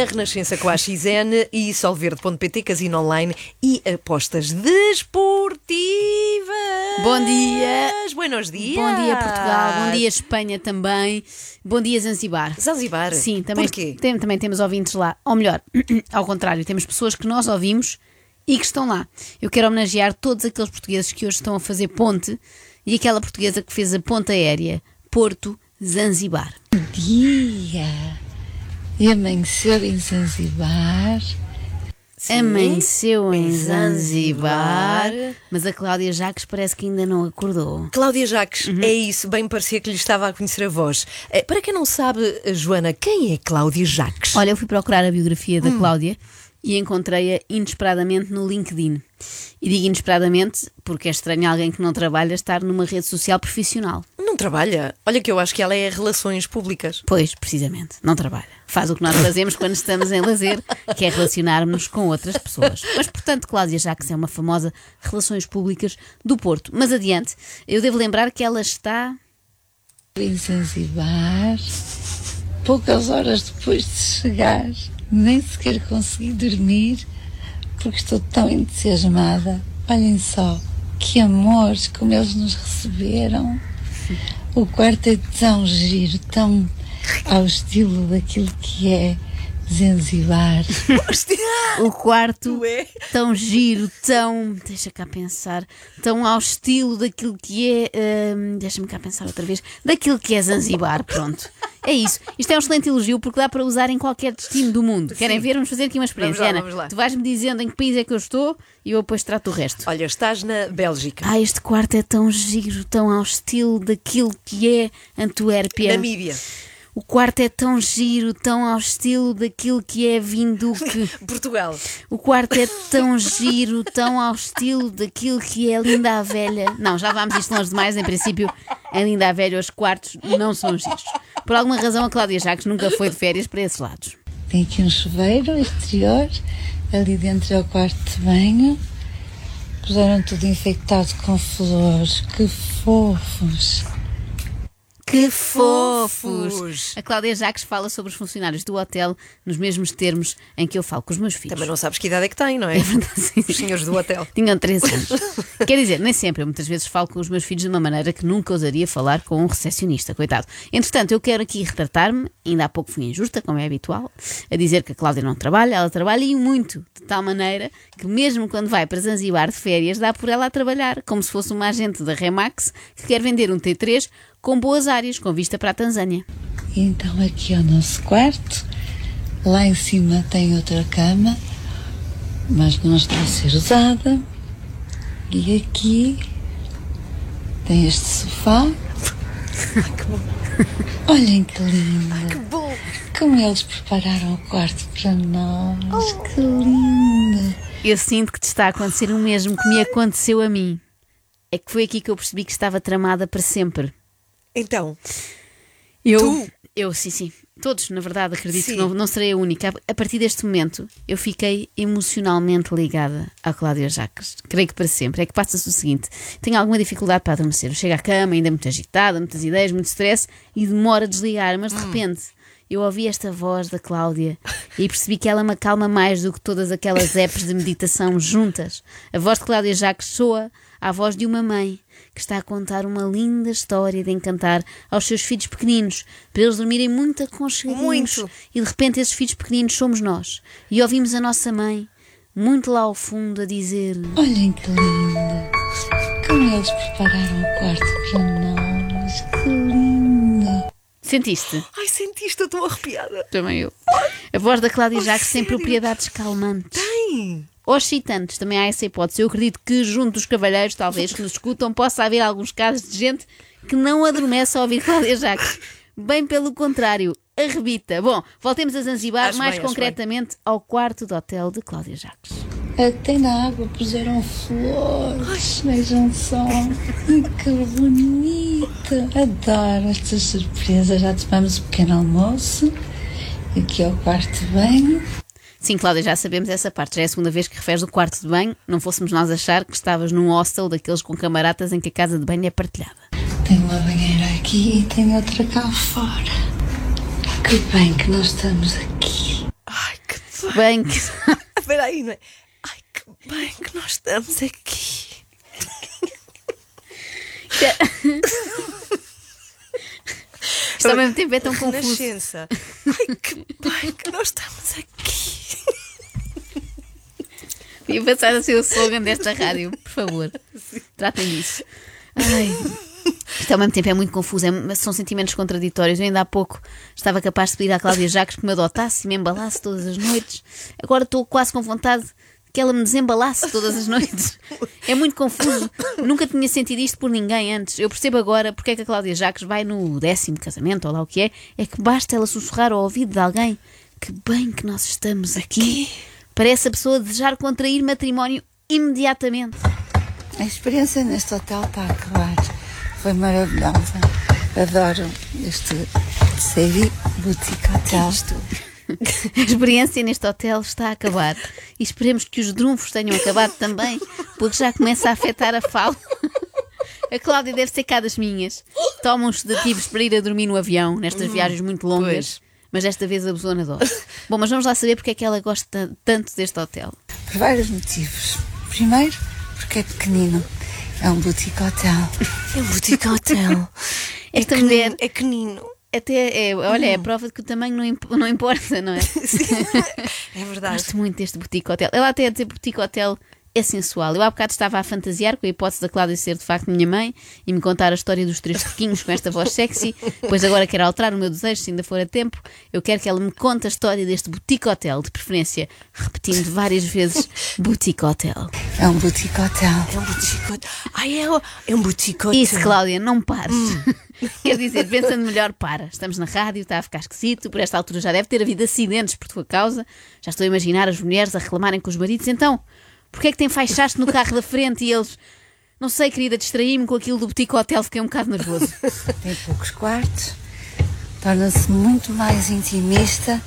na Renascença com a XN e solverde.pt, casino online e apostas desportivas. Bom dia. Buenos dias. Bom dia, Portugal. Bom dia, Espanha também. Bom dia, Zanzibar. Zanzibar. Sim, também, Porquê? tem- também temos ouvintes lá. Ou melhor, ao contrário, temos pessoas que nós ouvimos e que estão lá. Eu quero homenagear todos aqueles portugueses que hoje estão a fazer ponte e aquela portuguesa que fez a ponte aérea Porto-Zanzibar. dia e amanheceu em Zanzibar. Amanheceu em Zanzibar, mas a Cláudia Jacques parece que ainda não acordou. Cláudia Jacques, Uhum. é isso, bem parecia que lhe estava a conhecer a voz. Eh, Para quem não sabe, eh, Joana, quem é Cláudia Jacques? Olha, eu fui procurar a biografia da Cláudia e encontrei-a inesperadamente no LinkedIn. E digo inesperadamente porque é estranho alguém que não trabalha estar numa rede social profissional. Não trabalha. Olha que eu acho que ela é relações públicas. Pois, precisamente, não trabalha. Faz o que nós fazemos quando estamos em lazer, que é relacionar-nos com outras pessoas. Mas, portanto, Cláudia Jacques é uma famosa Relações Públicas do Porto. Mas adiante, eu devo lembrar que ela está. Em Zanzibar, poucas horas depois de chegar, nem sequer consegui dormir porque estou tão entusiasmada. Olhem só, que amores, como eles nos receberam. O quarto é tão giro, tão ao estilo daquilo que é Zanzibar. O quarto Ué? tão giro, tão. Deixa cá pensar. Tão ao estilo daquilo que é. hum, Deixa-me cá pensar outra vez. Daquilo que é Zanzibar, pronto. É isso. Isto é um excelente elogio porque dá para usar em qualquer destino do mundo. Querem ver? Vamos fazer aqui uma experiência. Vamos lá, Ana, vamos lá. tu vais-me dizendo em que país é que eu estou e eu depois trato o resto. Olha, estás na Bélgica. Ah, este quarto é tão giro, tão ao estilo daquilo que é Antuérpia. Namíbia. O quarto é tão giro, tão ao estilo daquilo que é Vinduque. Portugal. O quarto é tão giro, tão ao estilo daquilo que é Linda a Velha. Não, já vamos isto longe demais. Em princípio, em Linda a Velha os quartos não são giros. Por alguma razão, a Cláudia Jacques nunca foi de férias para esses lados. Tem aqui um chuveiro exterior, ali dentro é o quarto de banho. Puseram tudo infectado com flores, que fofos. Que fofos! A Cláudia Jacques fala sobre os funcionários do hotel nos mesmos termos em que eu falo com os meus filhos. Também não sabes que idade é que tem, não é? É verdade, sim, Os senhores do hotel. Tinham 13 anos. Quer dizer, nem sempre. Eu muitas vezes falo com os meus filhos de uma maneira que nunca ousaria falar com um recepcionista, coitado. Entretanto, eu quero aqui retratar-me, ainda há pouco fui injusta, como é habitual, a dizer que a Cláudia não trabalha, ela trabalha e muito, de tal maneira que mesmo quando vai para Zanzibar de férias, dá por ela a trabalhar, como se fosse uma agente da Remax que quer vender um T3 com boas áreas, com vista para a Tanzânia. Então aqui é o nosso quarto. Lá em cima tem outra cama, mas não está a ser usada. E aqui tem este sofá. Olhem que lindo! Bom, Como eles prepararam o quarto para nós. Que lindo! Eu sinto que te está a acontecer o mesmo que me aconteceu a mim. É que foi aqui que eu percebi que estava tramada para sempre. Então, Eu, Tu? eu sim, sim. Todos, na verdade, acredito Sim. que não, não serei a única. A- partir deste momento, eu fiquei emocionalmente ligada à Cláudia Jacques. Creio que para sempre. É que passa-se o seguinte: tenho alguma dificuldade para adormecer. Chego à cama, ainda muito agitada, muitas ideias, muito stress e demora a desligar. Mas de repente. Eu ouvi esta voz da Cláudia e percebi que ela me acalma mais do que todas aquelas apps de meditação juntas. A voz de Cláudia Jacques soa à voz de uma mãe que está a contar uma linda história de encantar aos seus filhos pequeninos para eles dormirem muito aconchegadinhos. Muito. E de repente esses filhos pequeninos somos nós. E ouvimos a nossa mãe muito lá ao fundo a dizer: Olhem que lindo! Como eles prepararam o quarto para nós. Que lindo! Sentiste? ai, senti isto, eu estou arrepiada. Também eu. A voz da Cláudia Oh, Jacques tem propriedades calmantes. Tem. Ou excitantes, também há essa hipótese. Eu acredito que junto dos cavalheiros, talvez, que nos escutam, possa haver alguns casos de gente que não adormece ao ouvir Cláudia Jacques. Bem pelo contrário, arrebita. Bom, voltemos a Zanzibar, Acho mais bem, concretamente ao quarto de hotel de Cláudia Jacques. Até na água puseram flores. Vejam só. Que bonito. Adoro estas surpresas. Já tomamos o pequeno almoço. Aqui é o quarto de banho. Sim, Cláudia, já sabemos essa parte. Já é a segunda vez que referes o quarto de banho. Não fôssemos nós achar que estavas num hostel daqueles com camaratas em que a casa de banho é partilhada. Tem uma banheira aqui e tem outra cá fora. Que bem que nós estamos aqui. Ai, bem que. Espera aí, não é? Ai, que bem que nós estamos aqui. Isto ao mesmo tempo é tão confuso. Renascença. Ai, que bem que nós estamos aqui. Ia passar a ser o slogan desta rádio, por favor. Tratem disso. Ai. Isto ao mesmo tempo é muito confuso, é- são sentimentos contraditórios. Eu ainda há pouco estava capaz de pedir à Cláudia Jacques que me adotasse e me embalasse todas as noites. Agora estou quase com vontade que ela me desembalasse todas as noites. É muito confuso. Nunca tinha sentido isto por ninguém antes. Eu percebo agora porque é que a Cláudia Jacques vai no décimo casamento, ou lá o que é. É que basta ela sussurrar ao ouvido de alguém que bem que nós estamos aqui. Parece a pessoa desejar contrair matrimónio imediatamente. A experiência neste hotel está a acabar. Foi maravilhosa. Adoro este Sevi Boutique Hotel. A experiência neste hotel está a acabar. E esperemos que os drunfos tenham acabado também, porque já começa a afetar a fala. A Cláudia deve ser cá das minhas. Toma uns sedativos para ir a dormir no avião, nestas viagens muito longas. pois. Mas desta vez abusou na dose. Bom, mas vamos lá saber porque é que ela gosta tanto deste hotel. Por vários motivos. Primeiro, porque é pequenino. É um boutique hotel. É um boutique hotel. Esta é mulher canino, é canino. até é, olha, é a prova de que o tamanho não, imp- não importa, não é? É verdade. Gosto muito deste boutique hotel. Ela até a dizer boutique hotel é sensual. Eu há bocado estava a fantasiar com a hipótese da Cláudia ser de facto minha mãe e me contar a história dos três porquinhos com esta voz sexy. Pois agora quero alterar o meu desejo, se ainda for a tempo. Eu quero que ela me conte a história deste boutique hotel, de preferência repetindo várias vezes boutique hotel. É um boutique hotel. É um boutique hotel. Ai, é, é um boutique hotel. Isso, Cláudia, não pares. Quer dizer, pensando melhor, para. Estamos na rádio, está a ficar esquisito. Por esta altura já deve ter havido acidentes por tua causa. Já estou a imaginar as mulheres a reclamarem com os maridos. Então, porquê é que tem faixaste no carro da frente e eles. Não sei, querida, distraí-me com aquilo do boutique hotel, fiquei um bocado nervoso. Tem poucos quartos. Torna-se muito mais intimista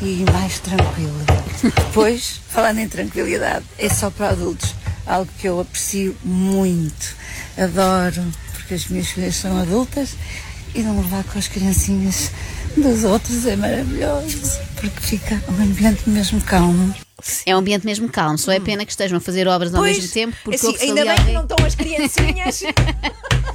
e mais tranquila. Depois, falando em tranquilidade, é só para adultos. Algo que eu aprecio muito. Adoro, porque as minhas filhas são adultas e não levar com as criancinhas dos outros é maravilhoso, porque fica um ambiente mesmo calmo. É um ambiente mesmo calmo, só é pena que estejam a fazer obras ao Pois, mesmo tempo, porque assim, ainda bem que não estão as criancinhas.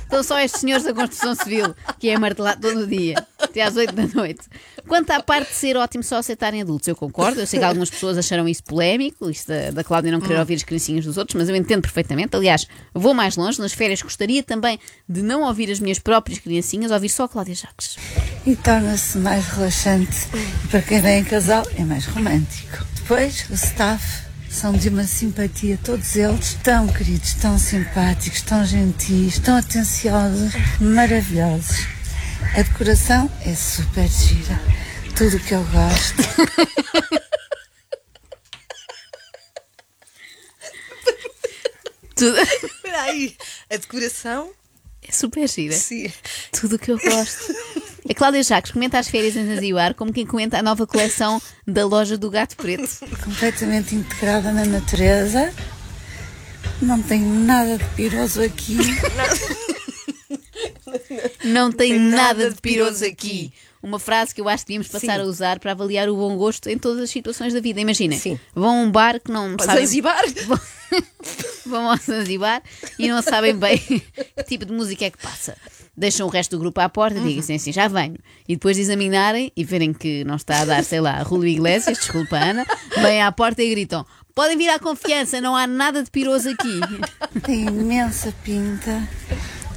São só estes senhores da construção civil, que é martelado todo o dia, até às 8 da noite. Quanto à parte de ser ótimo só aceitarem adultos, eu concordo. Eu sei que algumas pessoas acharam isso polémico, isto da, da Cláudia não querer ouvir as criancinhas dos outros, mas eu entendo perfeitamente. Aliás, vou mais longe. Nas férias gostaria também de não ouvir as minhas próprias criancinhas, ouvir só a Cláudia Jacques. e torna-se mais relaxante. E para quem vem em casal, é mais romântico. Depois, o staff são de uma simpatia, todos eles tão queridos, tão simpáticos, tão gentis, tão atenciosos, maravilhosos. A decoração é super gira, tudo o que eu gosto. Tudo Espera aí. A decoração? é super gira. Sim. Tudo o que eu gosto. A Cláudia Jacques comenta as férias em Zanzibar como quem comenta a nova coleção da loja do Gato Preto. Completamente integrada na natureza. Não tem nada de piroso aqui. Não tem, tem nada, de piroso aqui. Uma frase que eu acho que devíamos passar Sim. a usar para avaliar o bom gosto em todas as situações da vida. Imaginem, vão a um bar que não sabem. Zanzibar? Vão, vão ao Zanzibar e não sabem bem que tipo de música é que passa. Deixam o resto do grupo à porta e Uhum. dizem assim, já venho. E depois de examinarem e verem que não está a dar, sei lá, Rúlio Iglesias, desculpa Ana, vêm à porta e gritam: podem vir à confiança, não há nada de piroso aqui. Tem imensa pinta.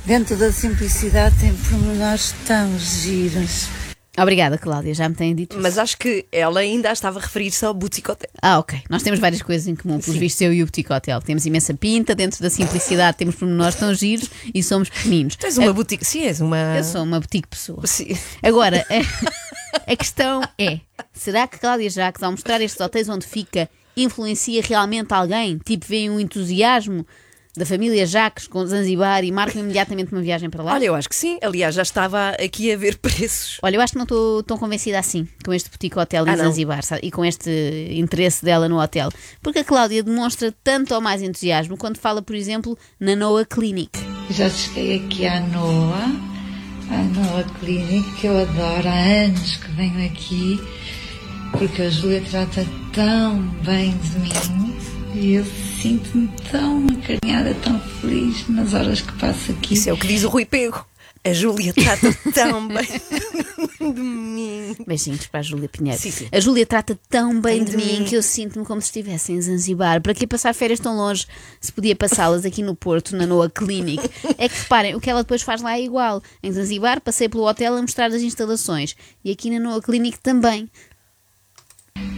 Dentro da simplicidade tem pormenores tão giros. Obrigada, Cláudia, já me têm dito. isso. Mas acho que ela ainda estava a referir-se ao boutique hotel. Ah, ok. Nós temos várias coisas em comum, pelos vistos, eu e o Boutique Hotel. Temos imensa pinta, dentro da simplicidade temos pormenores tão giros e somos pequeninos. Tu és uma boutique. Sim, és uma. Eu sou uma boutique pessoa. Sim. Agora, a, a questão é: será que Cláudia Jacques, ao mostrar estes hotéis onde fica, influencia realmente alguém? Tipo, vem um entusiasmo da família Jacques com Zanzibar e marcam imediatamente uma viagem para lá? Olha, eu acho que sim. Aliás, já estava aqui a ver preços. Olha, eu acho que não estou tão convencida assim com este boutique hotel em Ah? Zanzibar sabe? e com este interesse dela no hotel. Porque a Cláudia demonstra tanto ou mais entusiasmo quando fala, por exemplo, na Noah Clinic. Já cheguei aqui à Noa, à Noa Clinic, que eu adoro, há anos que venho aqui porque a Júlia trata tão bem de mim e eu sinto-me tão acarinhada, tão feliz nas horas que passo aqui. Isso é o que diz o Rui Pego. A Júlia trata tão bem de mim. Beijinhos para a Júlia Pinheiro. Sim, sim. A Júlia trata tão bem de, de mim mim. que eu sinto-me como se estivesse em Zanzibar. Para que passar férias tão longe se podia passá-las aqui no Porto, na Noa Clinic? É que reparem, o que ela depois faz lá é igual. Em Zanzibar passei pelo hotel a mostrar as instalações e aqui na Noa Clinic também.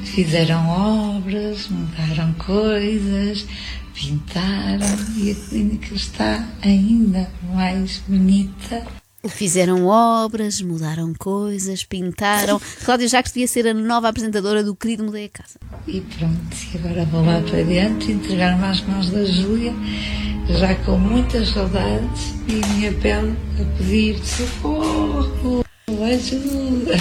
Fizeram obras, montaram coisas, pintaram e a clínica está ainda mais bonita. Fizeram obras, mudaram coisas, pintaram. Cláudia Jacques devia ser a nova apresentadora do Querido Mudei a Casa. E pronto, e agora vou lá para dentro entregar-me às mãos da Júlia, já com muitas saudades e a minha pele a pedir socorro, ajuda.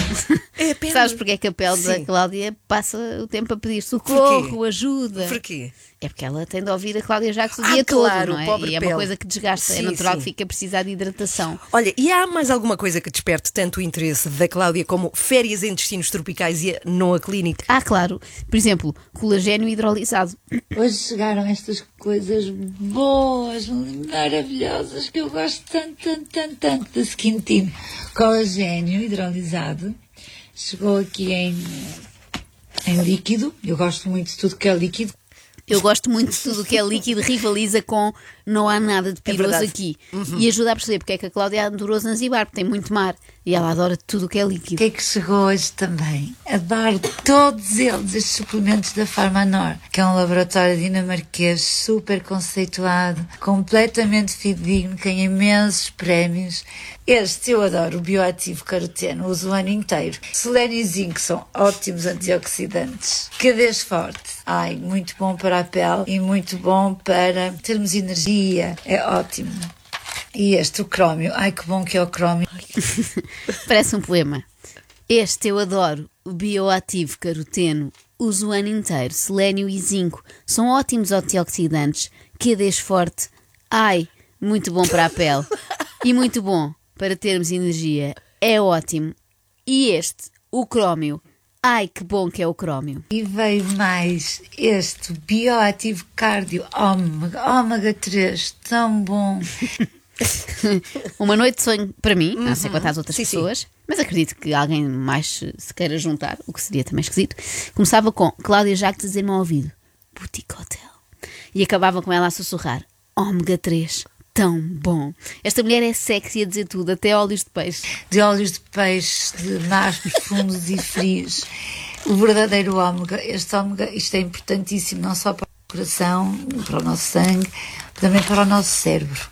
É apenas... Sabes porque é que a pele da Sim. Cláudia passa o tempo a pedir socorro, ajuda? Porquê? É porque ela tem de ouvir a Cláudia Jacques o Ah, dia claro, todo, não é? pobre E é pele. uma coisa que desgasta, é Sim, natural sim. que fica a precisar de hidratação. Olha, e há mais alguma coisa que desperte tanto o interesse da Cláudia como férias em destinos tropicais e a Noa Clinic? Ah, claro. Por exemplo, colagênio hidrolisado. Hoje chegaram estas coisas boas, maravilhosas, que eu gosto tanto, tanto, tanto, tanto da Skin. Colagênio hidrolisado. Chegou aqui em, em líquido. Eu gosto muito de tudo que é líquido. Eu gosto muito de tudo o que é líquido, rivaliza com não há nada de piroso verdade. aqui. E ajuda a perceber porque é que a Cláudia adorou Zanzibar, porque tem muito mar. E ela adora tudo o que é O líquido. que é que chegou hoje também? Adoro todos eles, estes suplementos da Farmanor, que é um laboratório dinamarquês super conceituado, completamente fidedigno, tem imensos prémios. Este eu adoro, o bioativo caroteno, uso o ano inteiro. Selênio e zinco são ótimos antioxidantes. Cadês forte, ai, muito bom para a pele e muito bom para termos energia, é ótimo. E este, o crómio, ai que bom que é o crómio. Parece um poema. Este eu adoro, o bioativo caroteno. Uso o ano inteiro, selênio e zinco. São ótimos antioxidantes. QDs forte. Ai, muito bom para a pele. E muito bom para termos energia. É ótimo. E este, o crómio. Ai, que bom que é o crómio. E veio mais este bioativo cardio ômega, ômega 3, tão bom. Uma noite de sonho para mim, não sei quantas outras Sim, sim. pessoas, mas acredito que alguém mais se queira juntar, o que seria também esquisito. Começava com Cláudia Jacques dizer-me ao ouvido: Boutique Hotel. E acabava com ela a sussurrar: Ômega 3, tão bom. Esta mulher é sexy a dizer tudo, até óleos de peixe. De óleos de peixe, de mares profundos e frios. O verdadeiro ômega, este ômega, isto é importantíssimo não só para o coração, para o nosso sangue, também para o nosso cérebro.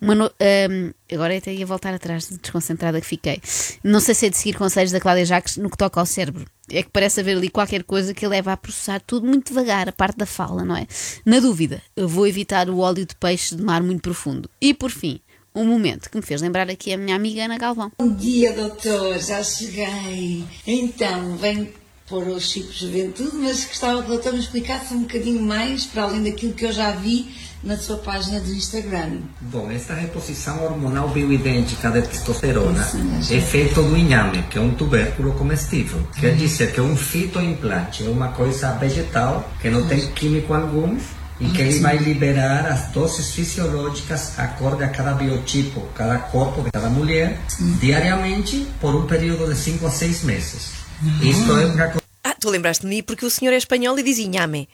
No- Ahm, agora até ia voltar atrás, desconcentrada que fiquei. Não sei se é de seguir conselhos da Cláudia Jacques no que toca ao cérebro. É que parece haver ali qualquer coisa que leva a processar tudo muito devagar, a parte da fala, não é? Na dúvida, eu vou evitar o óleo de peixe de mar muito profundo. E por fim, um momento que me fez lembrar aqui a minha amiga Ana Galvão. Bom dia, doutor, já cheguei. Então, venho pôr o chip juventude, mas gostava que o doutor me explicasse um bocadinho mais, para além daquilo que eu já vi na sua página do Instagram. Bom, essa reposição hormonal bioidêntica de testosterona é feita do inhame, que é um tubérculo comestível. Quer dizer que é um fitoimplante, é uma coisa vegetal que não tem químico algum e que ele vai liberar as doses fisiológicas acorde a cada biotipo, cada corpo de cada mulher, diariamente por um período de 5 a 6 meses. Isto é para Ah, tu lembraste de mim porque o senhor é espanhol e diz inhame.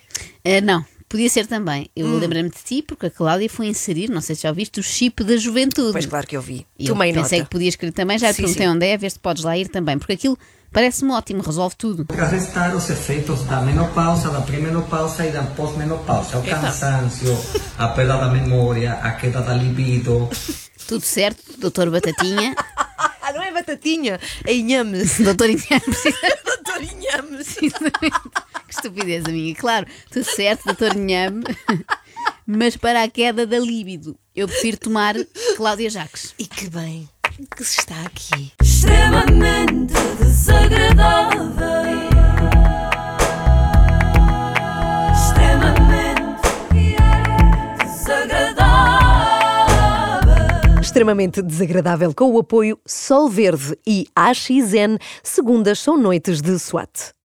Ah, não, podia ser também. Eu Hum. lembrei-me de ti porque a Cláudia foi inserir, não sei se já ouviste, o chip da juventude. Pois claro que eu vi. E eu Tomei pensei nota. que podias escrever também, já te Sim, perguntei sim. onde é, a ver se podes lá ir também, porque aquilo parece-me ótimo, resolve tudo. Contrarrestar os efeitos da menopausa, da pré-menopausa e da pós-menopausa. O cansaço, a perda da memória, a queda da libido. Tudo certo, doutor Batatinha, Ah, não é batatinha, é inhame. doutor Inhame, Doutor inhame. precisamente. que estupidez a minha, claro, tudo certo, doutor Inhame, mas para a queda da líbido, eu prefiro tomar Cláudia Jacques. E que bem que se está aqui. extremamente desagradável. Extremamente desagradável com o apoio Sol Verde e AXN, segundas são noites de SWAT.